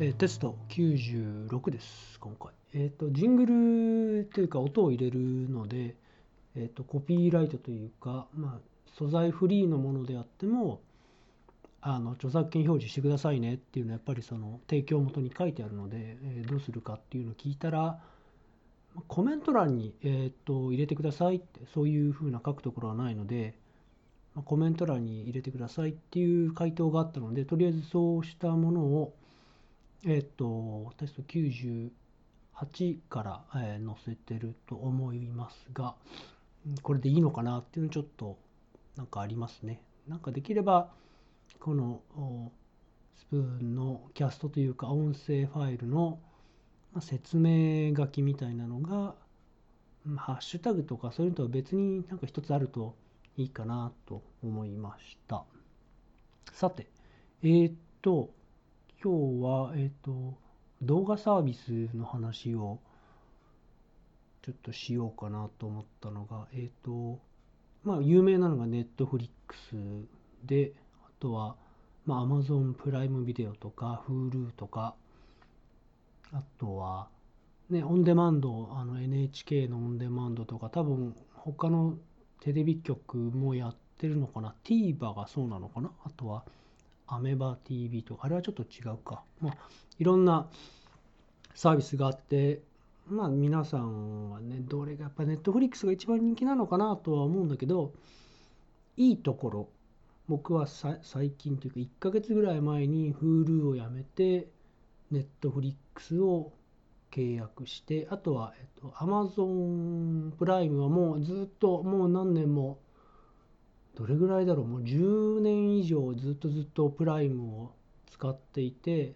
えーテスト96です、今回。えっ、と、ジングルというか音を入れるので、えっ、と、コピーライトというか、まあ、素材フリーのものであっても、あの、著作権表示してくださいねっていうのは、やっぱりその提供元に書いてあるので、えーどうするかっていうのを聞いたら、コメント欄に、えっ、と、入れてくださいって、そういうふうな書くところはないので、コメント欄に入れてくださいっていう回答があったので、とりあえずそうしたものを、えっと、テスト98から、えー載せてると思いますが、これでいいのかなっていうのちょっとなんかありますね。なんかできれば、このスプーンのキャストというか音声ファイルの説明書きみたいなのが、ハッシュタグとかそういうのとは別になんか一つあるといいかなと思いました。さて、えーっと、今日は、えっ、と、動画サービスの話をちょっとしようかなと思ったのが、えっ、と、まあ、有名なのが Netflix で、あとは、まあ、Amazon プライムビデオとか Hulu とか、あとは、ね、オンデマンド、あの NHK のオンデマンドとか、多分他のテレビ局もやってるのかな ?TVer がそうなのかな？あとは、アメバ TV とか、あれはちょっと違うか。まあ、いろんなサービスがあって、まあ皆さんはね、どれがやっぱネットフリックスが一番人気なのかなとは思うんだけど、いいところ、僕はさ最近というか1ヶ月ぐらい前に Hulu をやめて、ネットフリックスを契約して、あとは、えっと、Amazon プライムはもうずっともう何年もどれぐらいだろう？もう10年以上ずっとずっとプライムを使っていて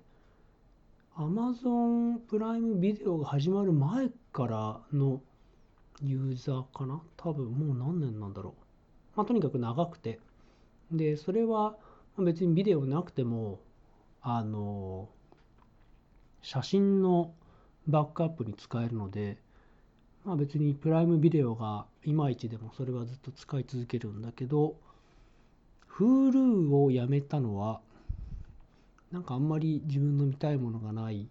Amazon プライムビデオが始まる前からのユーザーかな？多分もう何年なんだろう。まあとにかく長くて。でそれは別にビデオなくてもあの写真のバックアップに使えるのでまあ別にプライムビデオがいまいちでもそれはずっと使い続けるんだけど Hulu をやめたのはなんかあんまり自分の見たいものがない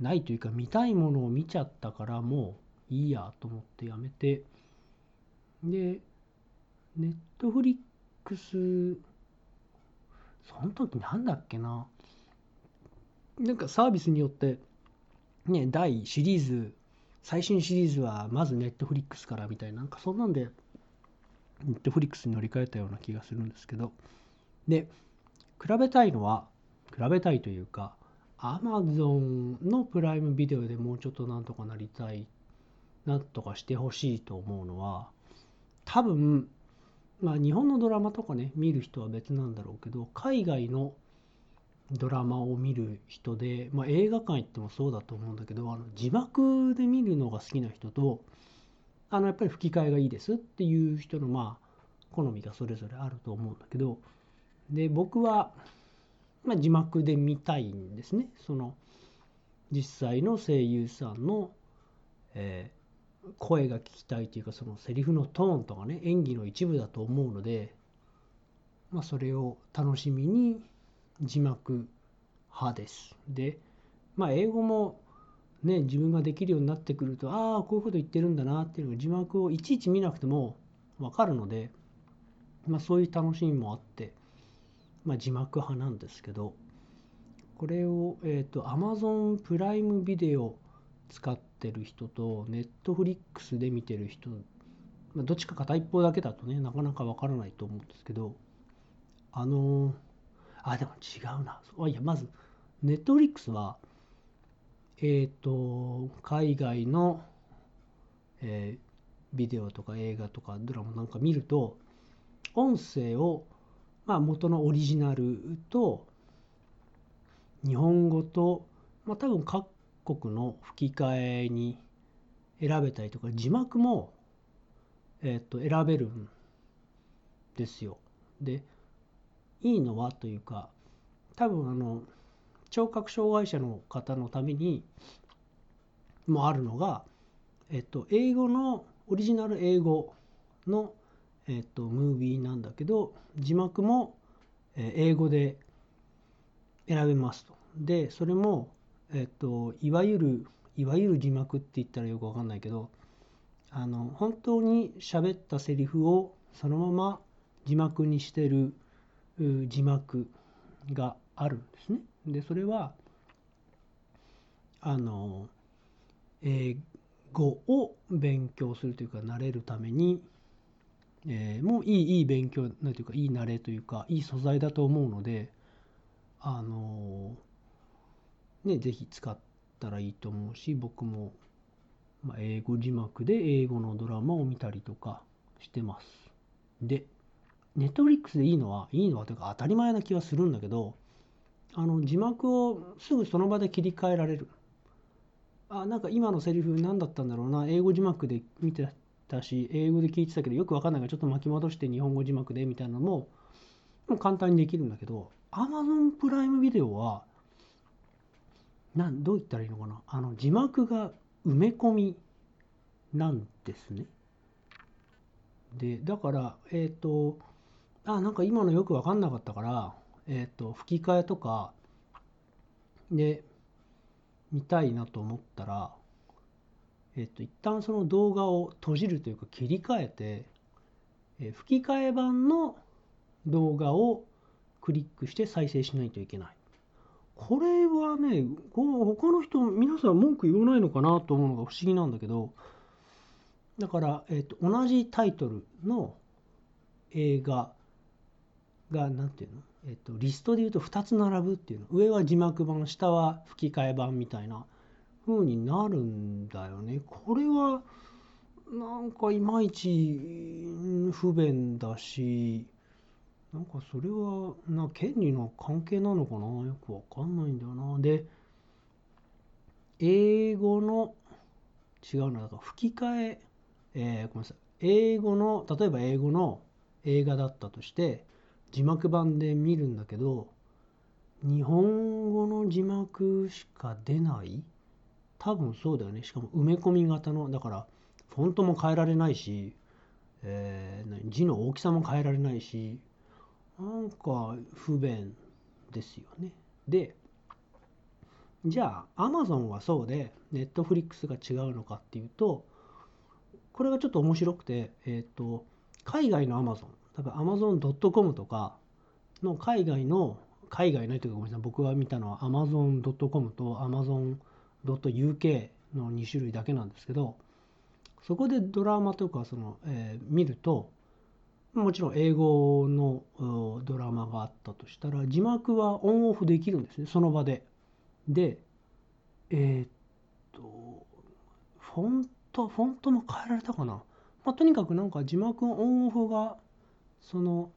ないというか見たいものを見ちゃったからもういいやと思ってやめてで Netflix その時なんだっけななんかサービスによってね第シリーズ最新シリーズはまずネットフリックスからみたいな、なんかそんなんで、ネットフリックスに乗り換えたような気がするんですけど、で、比べたいのは、比べたいというか、Amazon のプライムビデオでもうちょっとなんとかなりたい、なんとかしてほしいと思うのは、多分、まあ日本のドラマとかね、見る人は別なんだろうけど、海外のドラマを見る人で、まあ、映画館行ってもそうだと思うんだけどあの字幕で見るのが好きな人とあのやっぱり吹き替えがいいですっていう人のまあ好みがそれぞれあると思うんだけどで僕は、まあ、字幕で見たいんですね。その実際の声優さんの、えー声が聞きたいというかそのセリフのトーンとかね演技の一部だと思うので、まあ、それを楽しみに字幕派です。で、まあ、英語もね、自分ができるようになってくると、ああ、こういうこと言ってるんだなっていうのが字幕をいちいち見なくてもわかるので、まあ、そういう楽しみもあって、まあ、字幕派なんですけど、これを、えっ、と、Amazon プライムビデオ使ってる人と、Netflix で見てる人、まあ、どっちか片一方だけだとね、なかなかわからないと思うんですけど、あのーあ、でも違うな。あいや、まず、ネットフリックスは、えっ、と、海外の、えービデオとか映画とかドラマなんか見ると、音声を、まあ、元のオリジナルと、日本語と、まあ、多分各国の吹き替えに選べたりとか、字幕も、えっ、と、選べるんですよ。で、いいのはというか多分あの聴覚障害者の方のためにもあるのが、えっと、英語のオリジナル英語の、えっと、ムービーなんだけど字幕も、英語で選べますと。でそれも、えっと、いわゆるいわゆる字幕って言ったらよくわかんないけどあの本当に喋ったセリフをそのまま字幕にしてる字幕があるんですね。でそれはあの英語を勉強するというか慣れるために、えー、もういいいい勉強なんていうかいい慣れというかいい素材だと思うのであのね是非使ったらいいと思うし僕も、まあ、英語字幕で英語のドラマを見たりとかしてます。でネットフリックスでいいのはいいのはというか当たり前な気はするんだけどあの字幕をすぐその場で切り替えられる。あなんか今のセリフ何だったんだろうな。英語字幕で見てたし英語で聞いてたけどよくわかんないからちょっと巻き戻して日本語字幕でみたいなのももう簡単にできるんだけど Amazon プライムビデオはなんどう言ったらいいのかな。あの字幕が埋め込みなんですね。でだからえっ、ー、とあなんか今のよく分かんなかったから、えーと、吹き替えとかで見たいなと思ったら、えーと、一旦その動画を閉じるというか切り替えて、えー、吹き替え版の動画をクリックして再生しないといけない。これはね、他の人、皆さん文句言わないのかなと思うのが不思議なんだけど、だから、えーと同じタイトルの映画が何ていうの、えっと、リストで言うと2つ並ぶっていうの。上は字幕版下は吹き替え版みたいな風になるんだよね。これはなんかいまいち不便だしなんかそれはな権利の関係なのかな？よくわかんないんだよな。で英語の違うなだから吹き替ええー、ごめんなさい。英語の例えば英語の映画だったとして字幕版で見るんだけど日本語の字幕しか出ない？多分そうだよね。しかも埋め込み型の。だからフォントも変えられないし、えー、字の大きさも変えられないしなんか不便ですよね。でじゃあ Amazon はそうで Netflix が違うのかっていうとこれがちょっと面白くて、えっ、ー、と海外の Amazon 多分 Amazon.com とかの海外の海外のというかごめんなさい僕が見たのは Amazon.com と Amazon.uk の2種類だけなんですけどそこでドラマとかその、えー、見るともちろん英語のドラマがあったとしたら字幕はオンオフできるんですねその場で。でえー、っとフォントフォントも変えられたかな、まあ、とにかくなんか字幕オンオフがその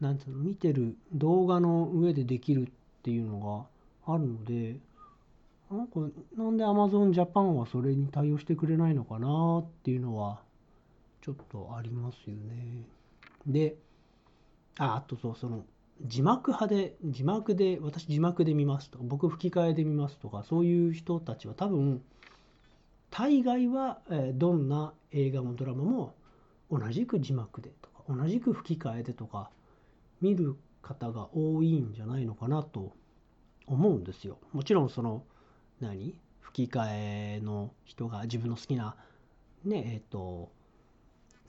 なんつうの見てる動画の上でできるっていうのがあるのでなんかなんで Amazon Japan はそれに対応してくれないのかなっていうのはちょっとありますよね。でああとそうその字幕派で字幕で私字幕で見ますとか僕吹き替えで見ますとかそういう人たちは多分大概は、どんな映画もドラマも同じく字幕でと同じく吹き替えでとか見る方が多いんじゃないのかなと思うんですよ。もちろんその何？吹き替えの人が自分の好きなねえっ、と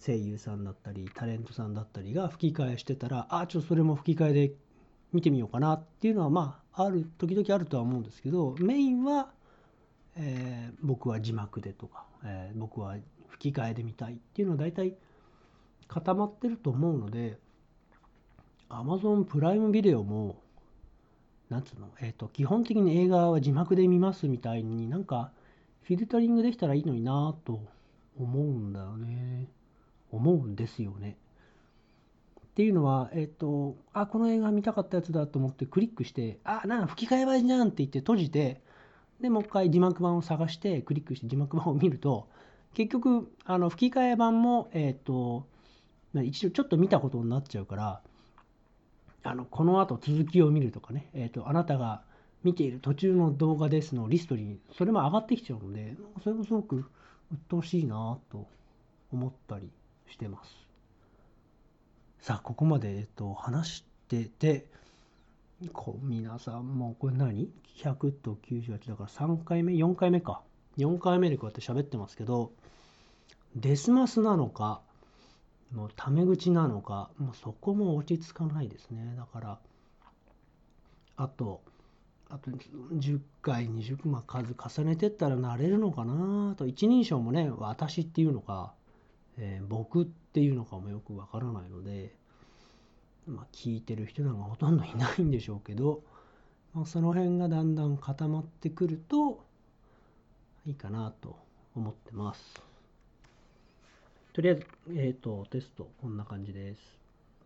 声優さんだったりタレントさんだったりが吹き替えしてたらあちょっとそれも吹き替えで見てみようかなっていうのはまあある時々あるとは思うんですけどメインは、えー、僕は字幕でとか、えー、僕は吹き替えで見たいっていうのは大体固まってると思うので Amazon プライムビデオもなんつうのえっ、ー、と基本的に映画は字幕で見ますみたいになんかフィルタリングできたらいいのになぁと思うんだよね。思うんですよね。っていうのは、えっ、ー、と、あ、この映画見たかったやつだと思ってクリックして、あ、なん吹き替え版じゃんって言って閉じて、で、もう一回字幕版を探してクリックして字幕版を見ると、結局、あの吹き替え版も、えっ、ー、と、一度ちょっと見たことになっちゃうからあのこの後続きを見るとかね、えーと、あなたが見ている途中の動画ですのリストにそれも上がってきちゃうのでそれもすごく鬱陶しいなと思ったりしてますさあここまで、えーと、話しててこう皆さんもうこれ何 ?100 と98だから3回目 ?4 回目か。4回目でこうやって喋ってますけど、デスマスなのか、もうタメ口なのか、もうそこも落ち着かないですね。だから、あと、あと10回、20回、まあ、数重ねてったら慣れるのかなと、一人称もね、私っていうのか、えー、僕っていうのかもよくわからないので、まあ、聞いてる人なんかほとんどいないんでしょうけど、まあ、その辺がだんだん固まってくるといいかなと思ってます。とりあえず、えっ、ー、と、テストこんな感じです。